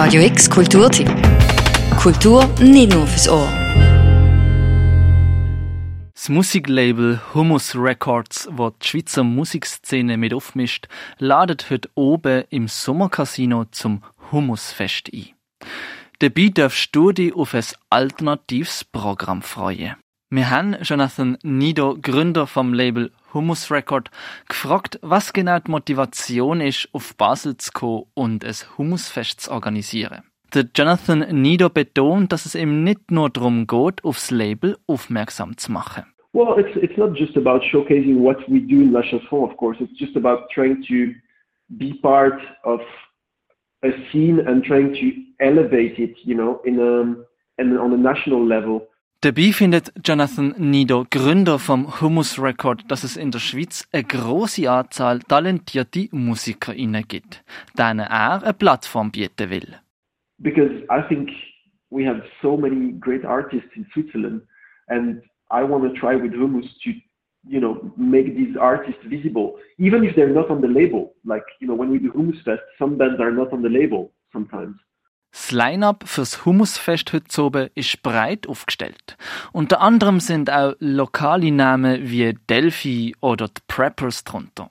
Radio X Kulturtipp. Kultur nicht nur fürs Ohr. Das Musiklabel Humus Records, wo die Schweizer Musikszene mit aufmischt, ladet heute oben im Sommercasino zum Humusfest ein. Dabei darfst du dich auf ein alternatives Programm freuen. Wir haben Jonathan Nido, Gründer vom Label Humus Record, gefragt, was genau die Motivation ist, auf Basel zu kommen und ein Humusfest zu organisieren. Der Jonathan Nido betont, dass es eben nicht nur darum geht, aufs Label aufmerksam zu machen. Well, it's it's not just about showcasing what we do in La Chanson, of course. It's just about trying to be part of a scene and trying to elevate it, you know, in a and on a national level. Dabei findet Jonathan Nido, Gründer vom Humus Record, dass es in der Schweiz eine große Anzahl talentierte MusikerInnen gibt, denen er eine Plattform bieten will. Because I think we have so many great artists in Switzerland, and I want to try with Humus to, you know, make these artists visible, even if they're not on the label. Like, you know, when we do Humus Fest, some bands are not on the label sometimes. Das Line-up fürs Humusfest heute oben ist breit aufgestellt. Unter anderem sind auch lokale Namen wie Delphi oder die Preppers drunter.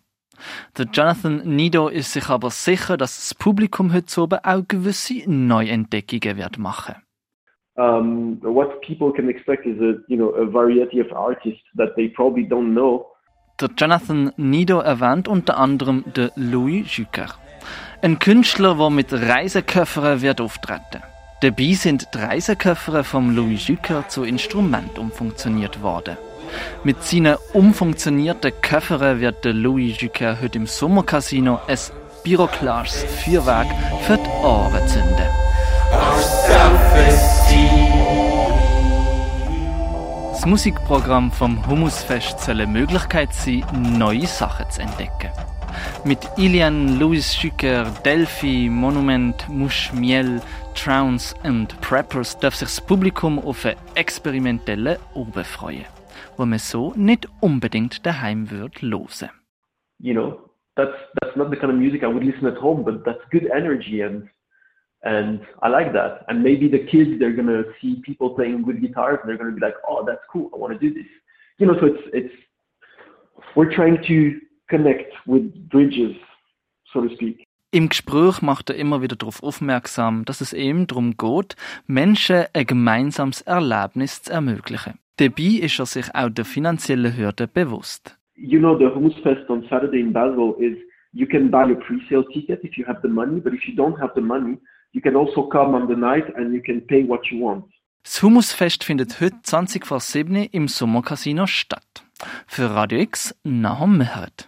Der Jonathan Nido ist sich aber sicher, dass das Publikum heute oben auch gewisse Neuentdeckungen wird machen. Um, what people can expect is a, you know, a variety of artists that they probably don't know. Der Jonathan Nido erwähnt unter anderem den Louis Jucker. Ein Künstler, der mit Reiseköffern wird auftreten. Dabei sind die Reiseköffere vom Louis Jucker zu Instrument umfunktioniert worden. Mit seinen umfunktionierten Köffern wird der Louis Jucker heute im Sommercasino ein pyroklares Feuerwerk für die Ohren zünden. Das Musikprogramm vom Humusfest soll eine Möglichkeit sein, neue Sachen zu entdecken. Mit Ilian, Louis Schücker, Delphi, Monument, Mush, Miel, Trounce und Preppers darf sich das Publikum auf einen experimentellen Oben freuen, wo man so nicht unbedingt daheim wird hören. You know, that's that's not the kind of music I would listen at home, but that's good energy and and I like that. And maybe the kids they're gonna see people playing good guitars and they're gonna be like, oh, that's cool. I want to do this. You know, so it's it's we're trying to connect with bridges, so to speak. Im Gespräch macht er immer wieder darauf aufmerksam, dass es eben darum geht, Menschen ein gemeinsames Erlebnis zu ermöglichen. Dabei ist er sich auch der finanziellen Hürde bewusst. You know, the Hummus Fest on Saturday in Basel is you can buy a pre-sale ticket if you have the money, but if you don't have the money, you can also come on the night and you can pay what you want. Das Humusfest findet heute 20 vor 7 im Sommercasino statt. Für Radio X, Nahum Mehret.